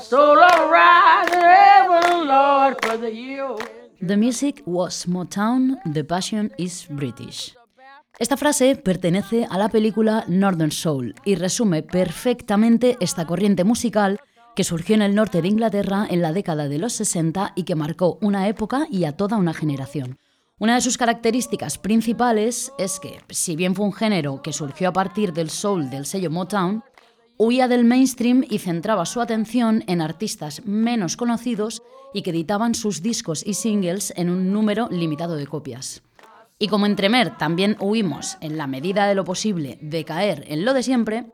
Soul. The music was Motown, the passion is British. Esta frase pertenece a la película Northern Soul y resume perfectamente esta corriente musical que surgió en el norte de Inglaterra en la década de los 60 y que marcó una época y a toda una generación. Una de sus características principales es que, si bien fue un género que surgió a partir del soul del sello Motown, huía del mainstream y centraba su atención en artistas menos conocidos y que editaban sus discos y singles en un número limitado de copias. Y como en Tremer también huimos, en la medida de lo posible, de caer en lo de siempre,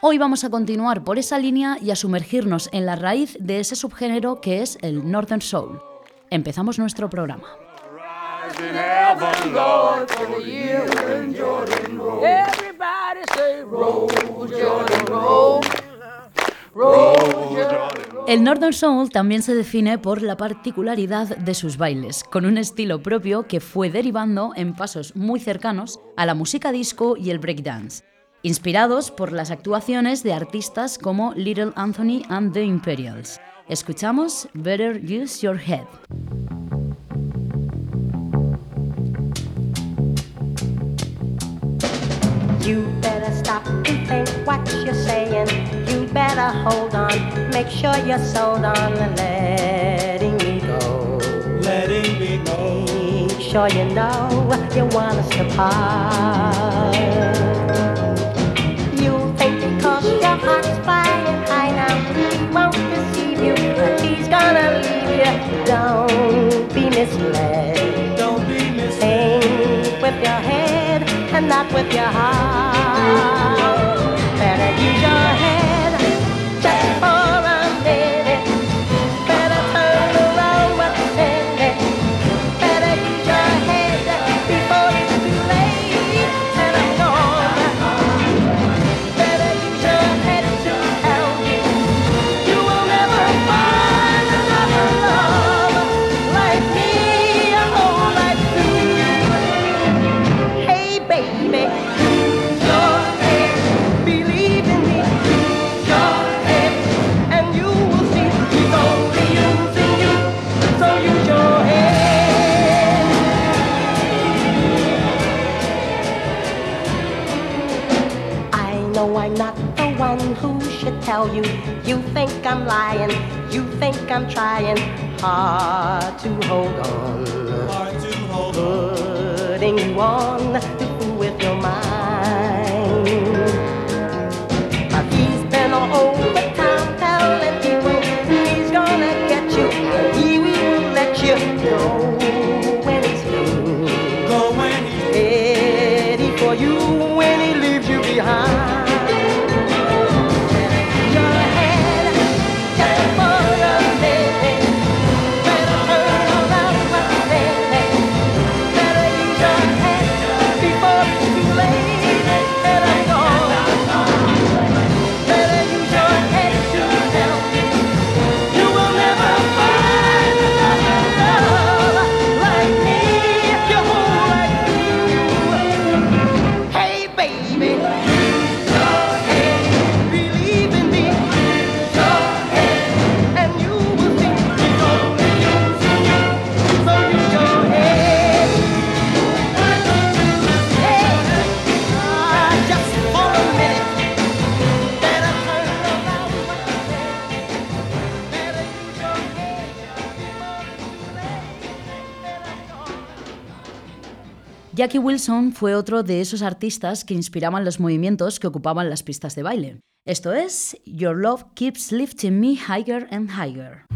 hoy vamos a continuar por esa línea y a sumergirnos en la raíz de ese subgénero que es el Northern Soul. Empezamos nuestro programa. Everybody say, roll, Jordan, roll. Roll, Jordan, El Northern Soul también se define por la particularidad de sus bailes, con un estilo propio que fue derivando en pasos muy cercanos a la música disco y el breakdance, inspirados por las actuaciones de artistas como Little Anthony and the Imperials. Escuchamos Better Use Your Head. You better stop and think what you're saying. You better hold on, make sure you're sold on letting me go. letting me go. Make sure you know you want us to part. You think because your heart's flying high now, he won't deceive you, but he's gonna leave you. Don't be misled. Don't be misled. Think with your head and not with your heart. Better use your tell you. You think I'm lying. You think I'm trying hard to hold on Hard to hold on. putting you on to fool with your mind. But he's been all over town telling people he's gonna get you. He will let you go Jackie Wilson fue otro de esos artistas que inspiraban los movimientos que ocupaban las pistas de baile. Esto es Your Love Keeps Lifting Me Higher and Higher.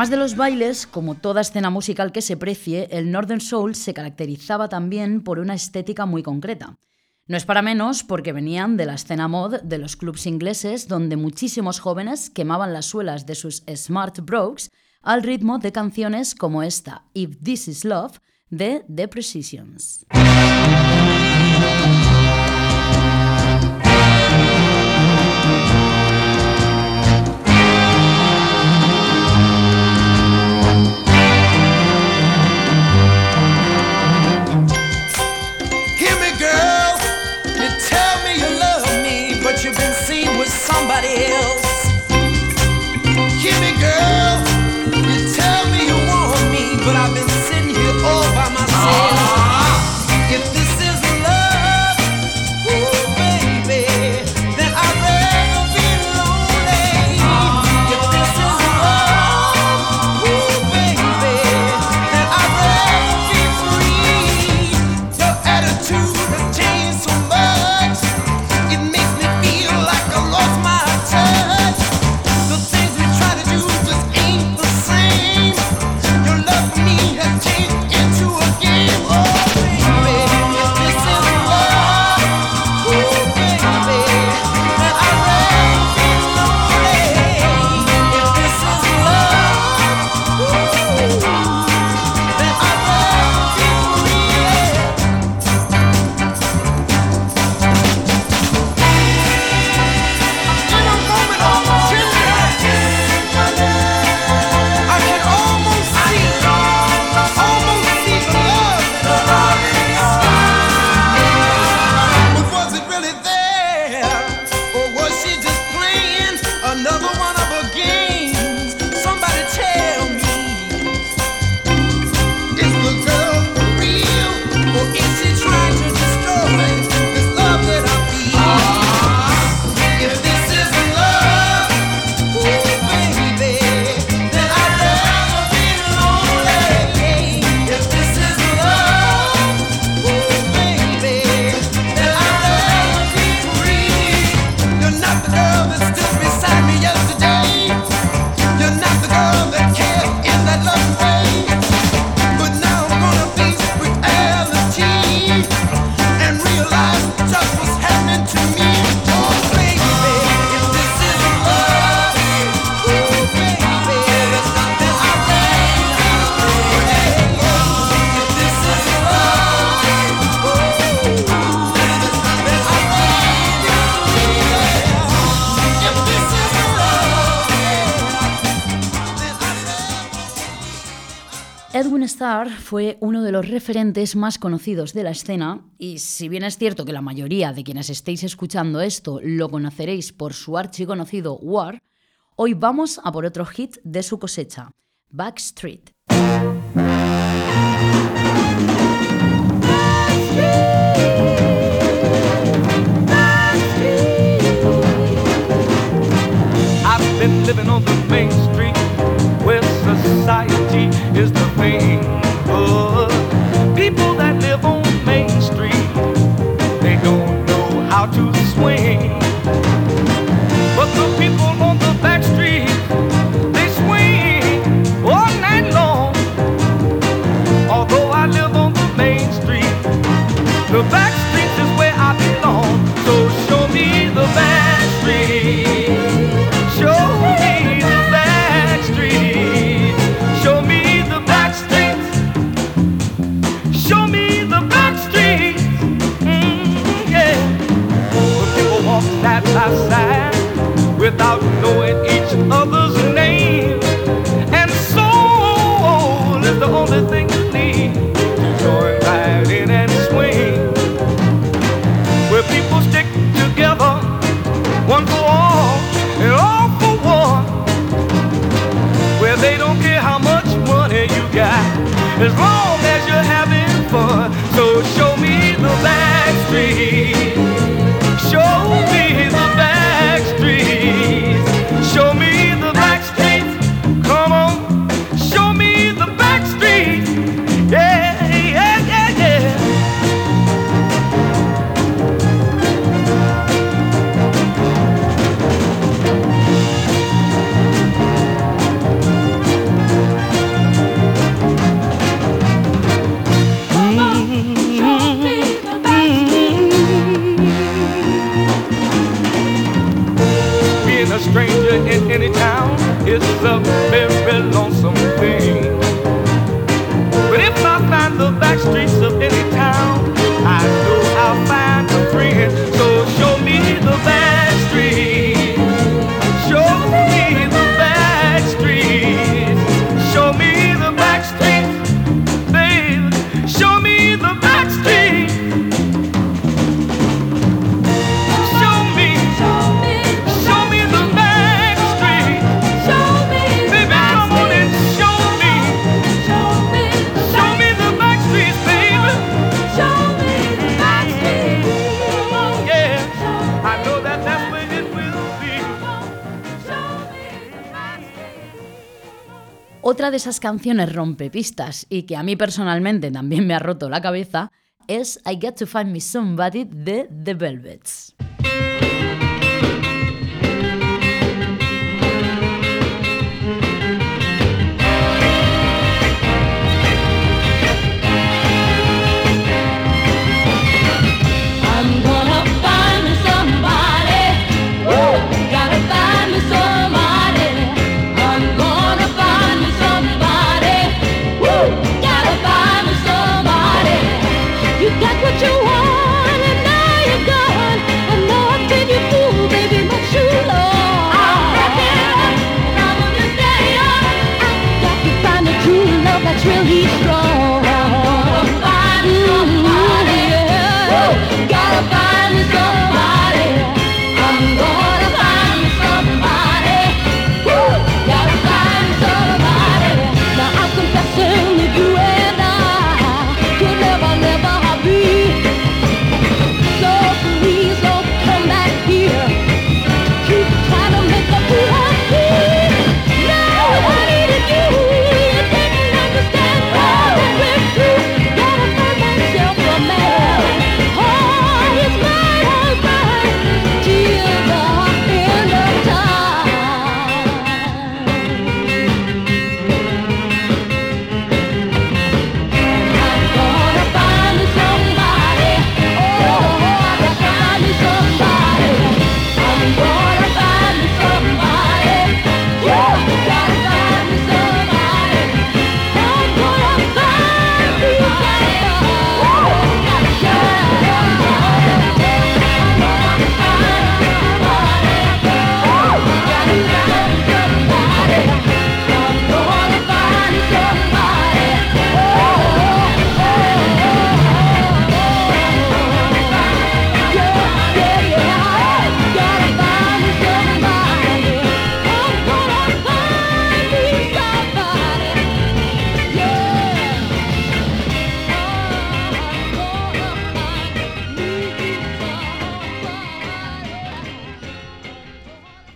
Además de los bailes, como toda escena musical que se precie, el Northern Soul se caracterizaba también por una estética muy concreta. No es para menos porque venían de la escena mod de los clubs ingleses donde muchísimos jóvenes quemaban las suelas de sus smart brogues al ritmo de canciones como esta If This Is Love de The Precisions. fue uno de los referentes más conocidos de la escena y si bien es cierto que la mayoría de quienes estéis escuchando esto lo conoceréis por su archiconocido War, hoy vamos a por otro hit de su cosecha, Backstreet. street people. It's the de esas canciones rompepistas y que a mí personalmente también me ha roto la cabeza es I Got to Find Me Somebody de The Velvets.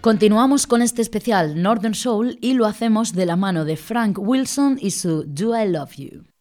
Continuamos con este especial Northern Soul y lo hacemos de la mano de Frank Wilson y su Do I Love You.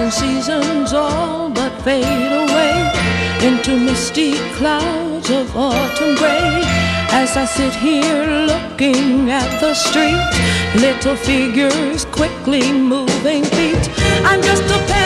and seasons all but fade away into misty clouds of autumn gray. As I sit here looking at the street, little figures quickly moving feet. I'm just a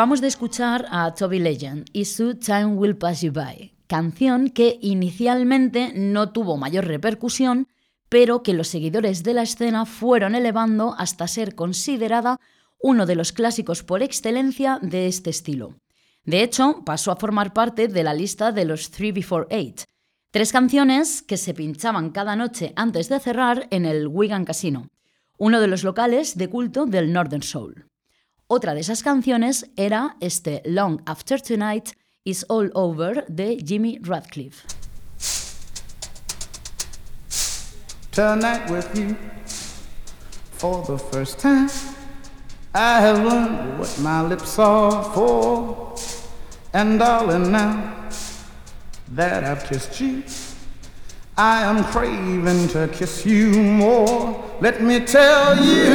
Acabamos de escuchar a Toby Legend y su Time Will Pass You By, canción que inicialmente no tuvo mayor repercusión, pero que los seguidores de la escena fueron elevando hasta ser considerada uno de los clásicos por excelencia de este estilo. De hecho, pasó a formar parte de la lista de los 3 Before 8, tres canciones que se pinchaban cada noche antes de cerrar en el Wigan Casino, uno de los locales de culto del Northern Soul. Otra de esas canciones era este Long After Tonight Is All Over de Jimmy Radcliffe. tonight with you for the first time. I have learned what my lips are for, and darling, now that I've kissed you, I am craving to kiss you more. Let me tell you,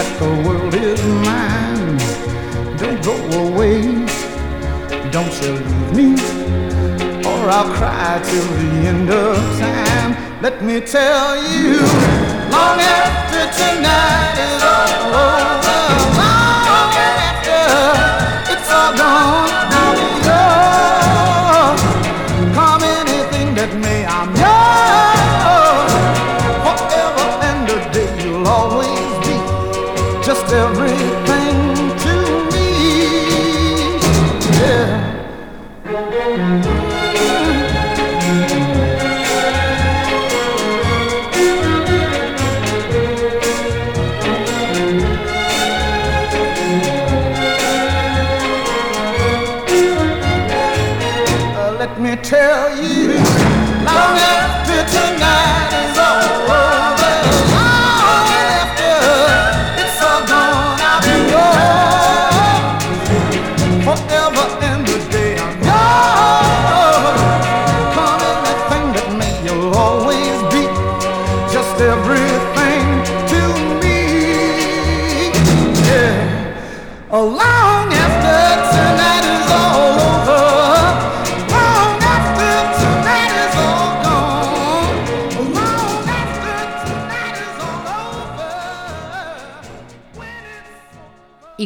that the world is mine. Don't go away, don't you leave me or I'll cry till the end of time. Let me tell you, long after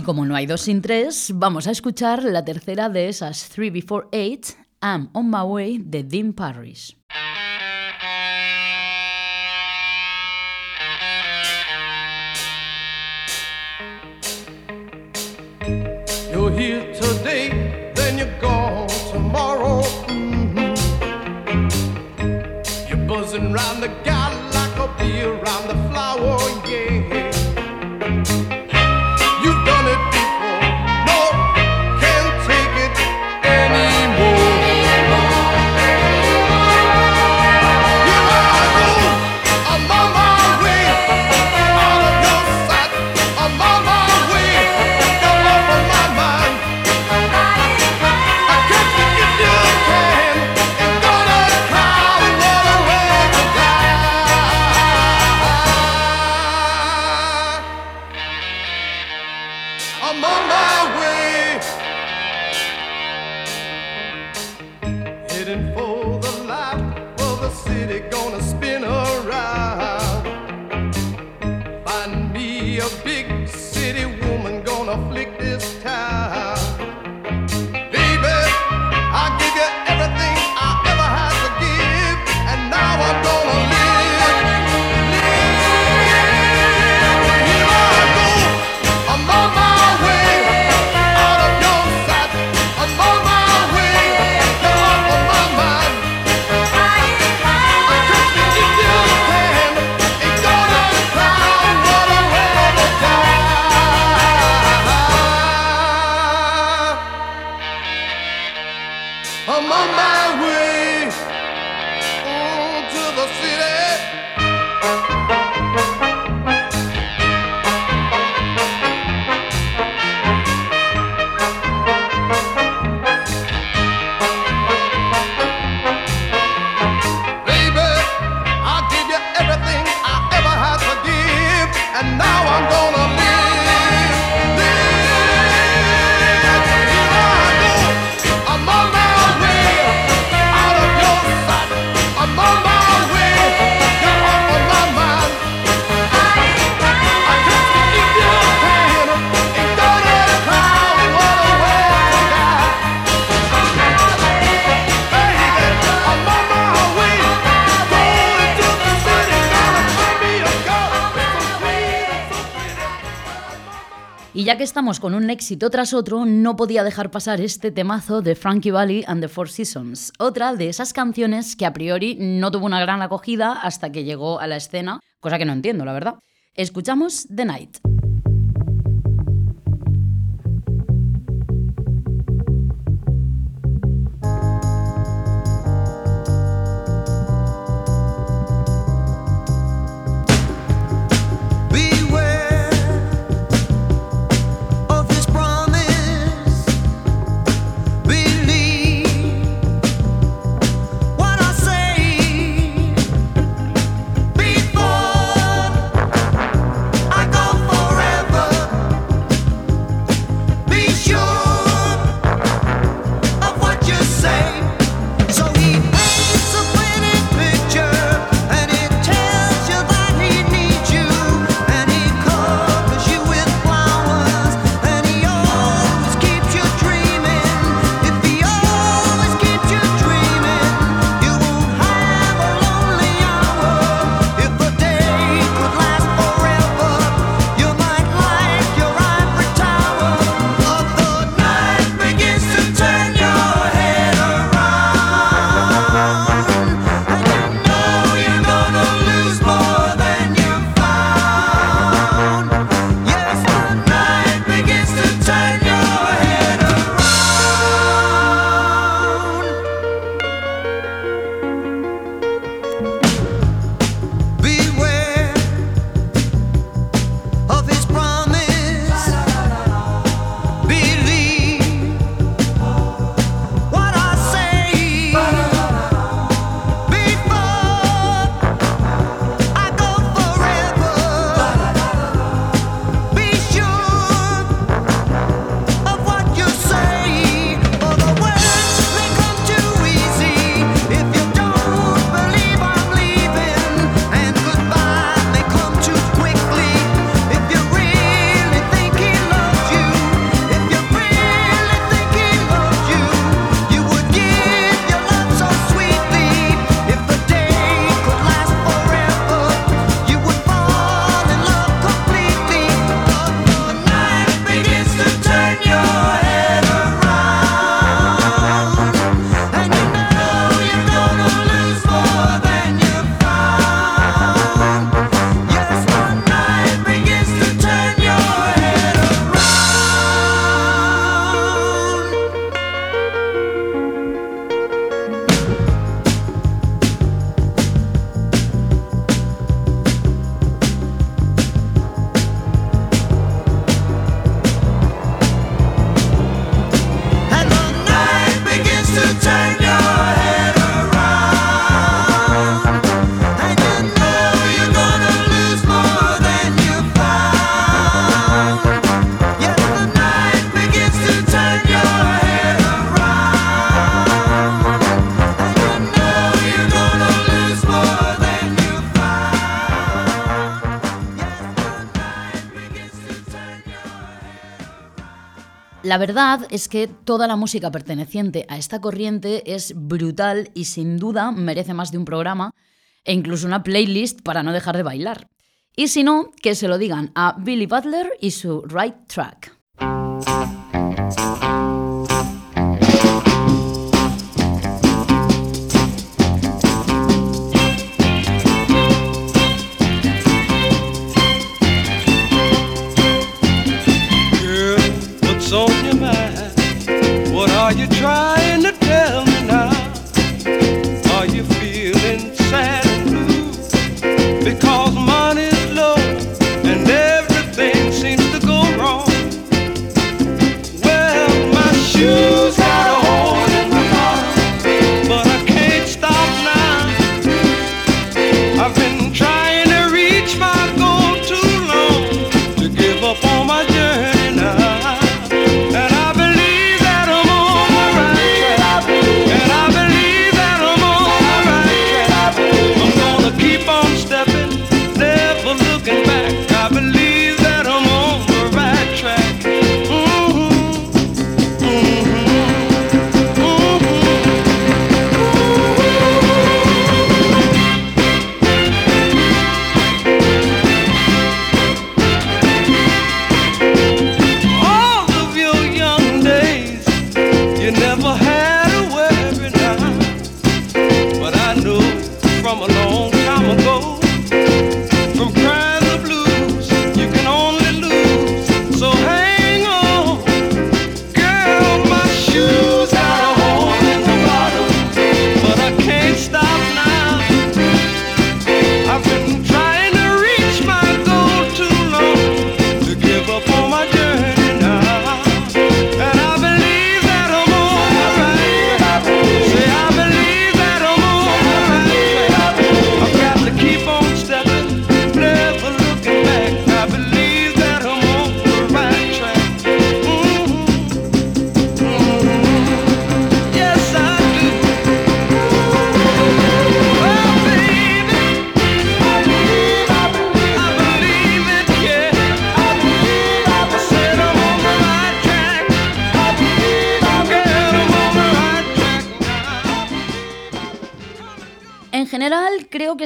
como no hay dos sin tres, vamos a escuchar la tercera de esas 3 Before 8, I'm on my way de Dean Parrish. You're here today, then tomorrow. Mhm. You're round the estamos con un éxito tras otro, no podía dejar pasar este temazo de Frankie Valley and the Four Seasons, otra de esas canciones que a priori no tuvo una gran acogida hasta que llegó a la escena, cosa que no entiendo, la verdad. Escuchamos The Night. La verdad es que toda la música perteneciente a esta corriente es brutal y sin duda merece más de un programa e incluso una playlist para no dejar de bailar. Y si no, que se lo digan a Billy Butler y su Right Track.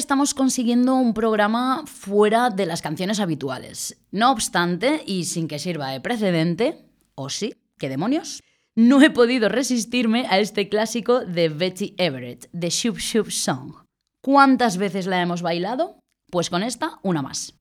estamos consiguiendo un programa fuera de las canciones habituales. No obstante, y sin que sirva de precedente, o oh sí, qué demonios, no he podido resistirme a este clásico de Betty Everett, The Shoop Shoop Song. ¿Cuántas veces la hemos bailado? Pues con esta, una más.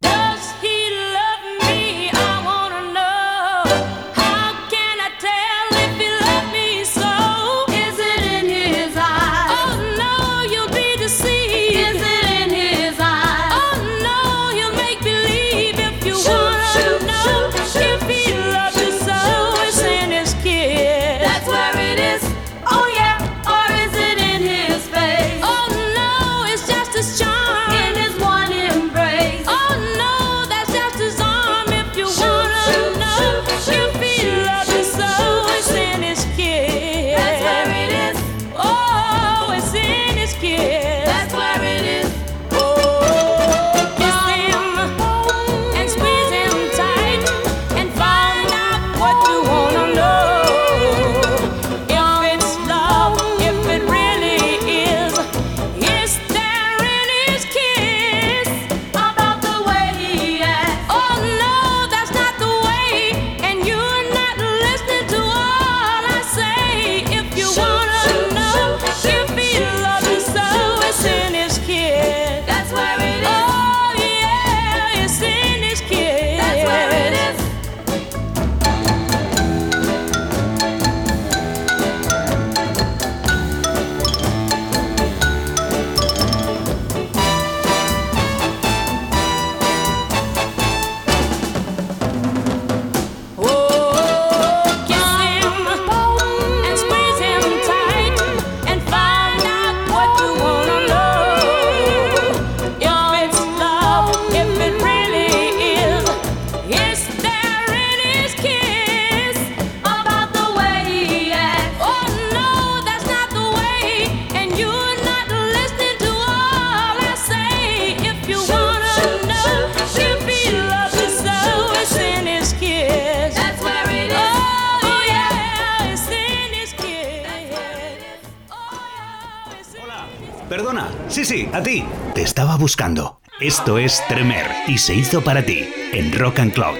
Esto es Tremer y se hizo para ti en Rock and Cloud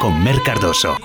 con Mer Cardoso.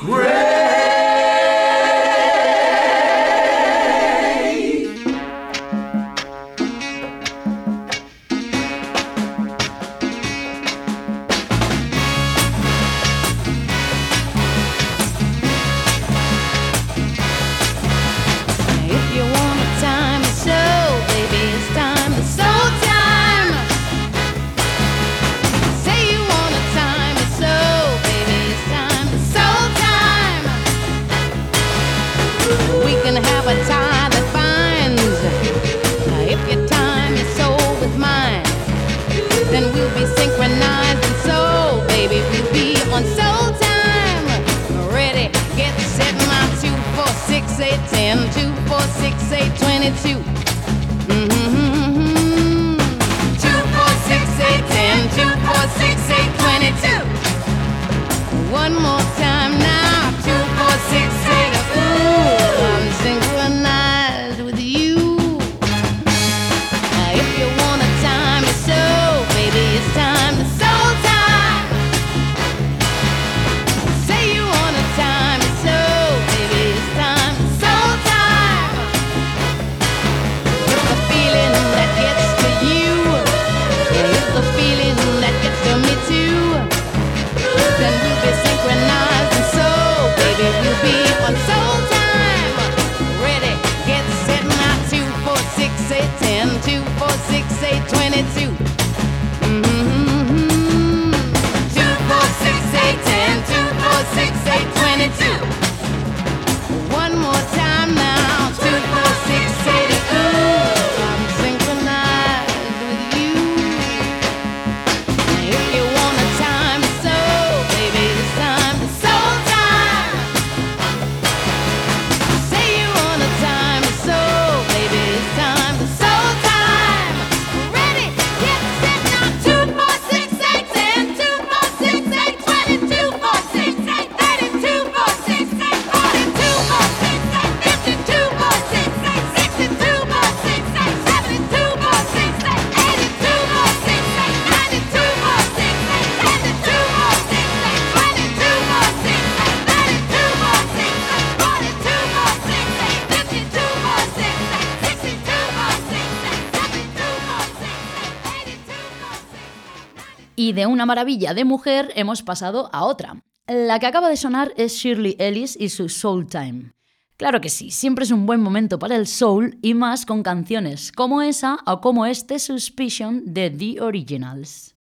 una maravilla de mujer hemos pasado a otra. La que acaba de sonar es Shirley Ellis y su Soul Time. Claro que sí, siempre es un buen momento para el soul y más con canciones como esa o como este Suspicion de The Originals.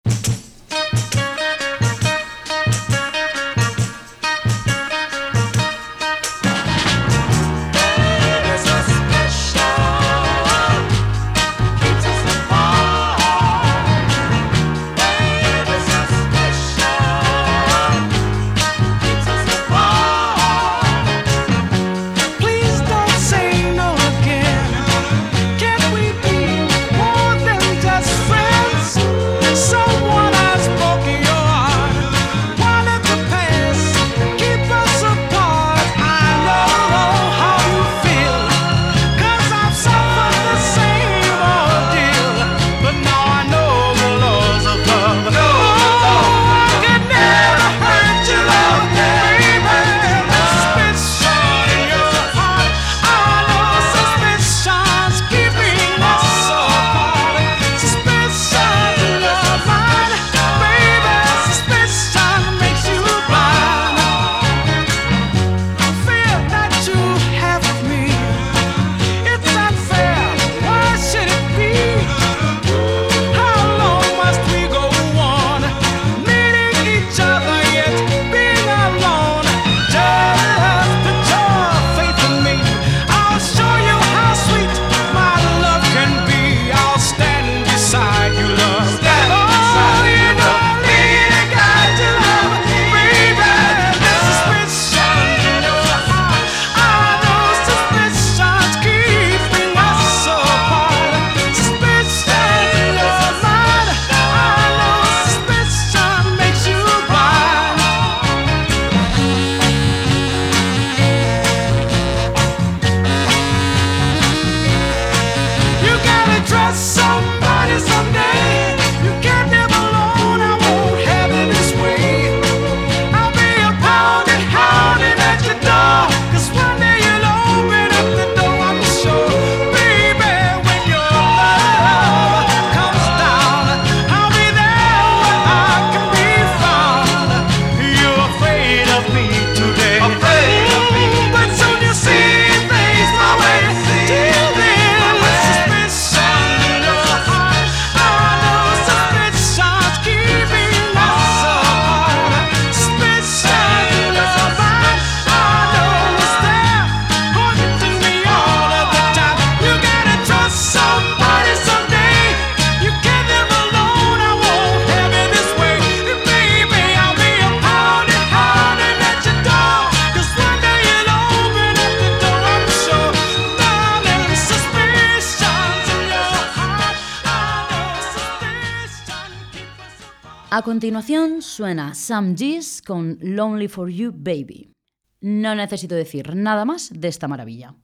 continuación suena Sam G's con Lonely for You Baby. No necesito decir nada más de esta maravilla.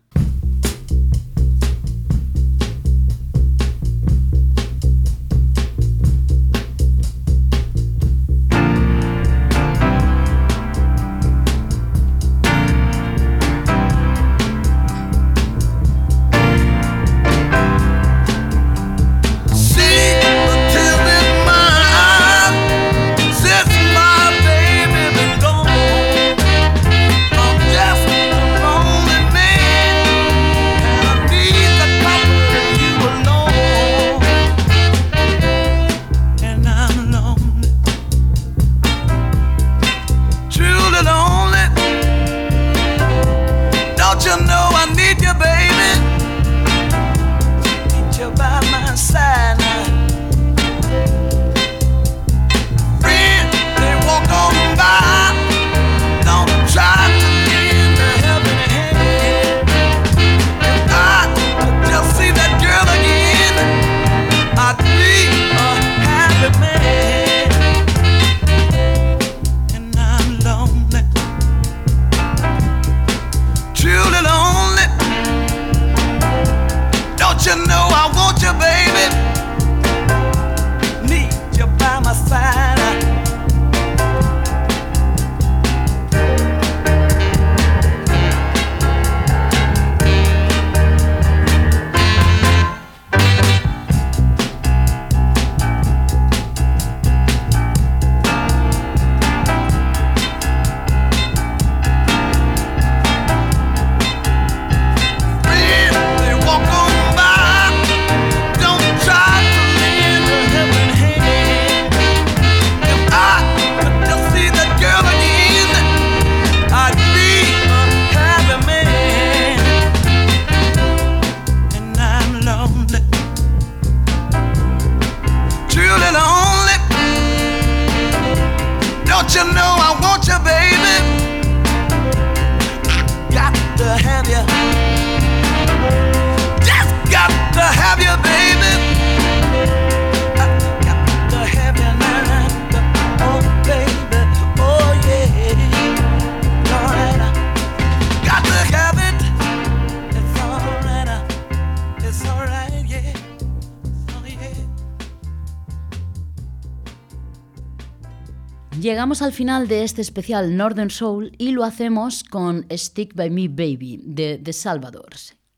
Al final de este especial Northern Soul y lo hacemos con Stick by Me Baby de The Salvador.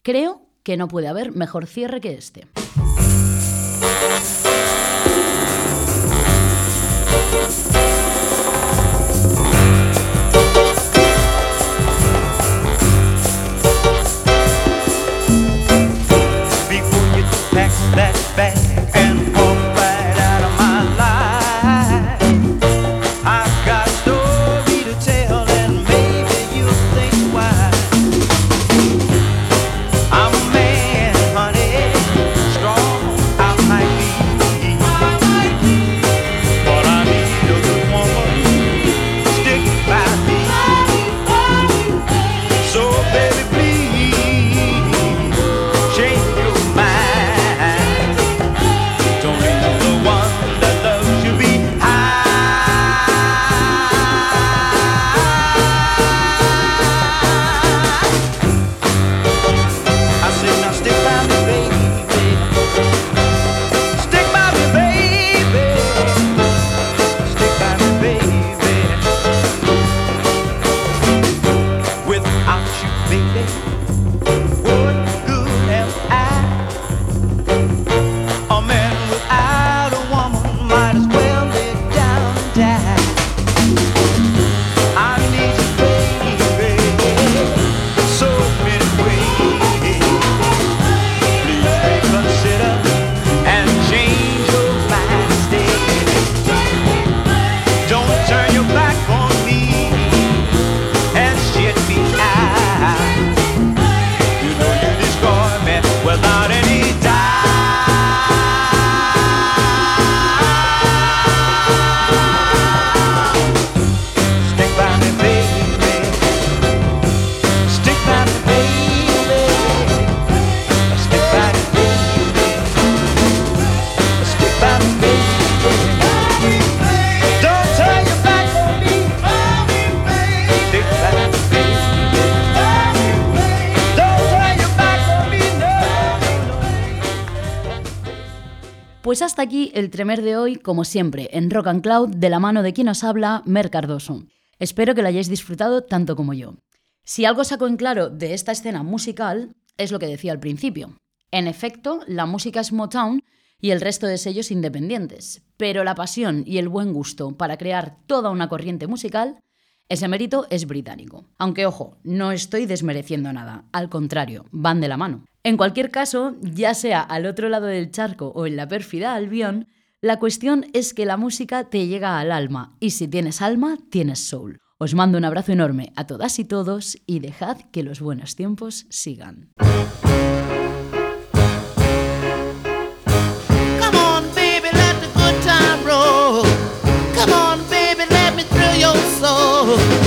Creo que no puede haber mejor cierre que este. Pues hasta aquí el tremer de hoy, como siempre, en Rock and Cloud, de la mano de quien os habla, Mer Cardoso. Espero que lo hayáis disfrutado tanto como yo. Si algo saco en claro de esta escena musical, es lo que decía al principio. En efecto, la música es Motown y el resto de sellos independientes, pero la pasión y el buen gusto para crear toda una corriente musical ese mérito es británico. Aunque ojo, no estoy desmereciendo nada, al contrario, van de la mano. En cualquier caso, ya sea al otro lado del charco o en la pérfida Albion, la cuestión es que la música te llega al alma y si tienes alma, tienes soul. Os mando un abrazo enorme a todas y todos y dejad que los buenos tiempos sigan. Oh.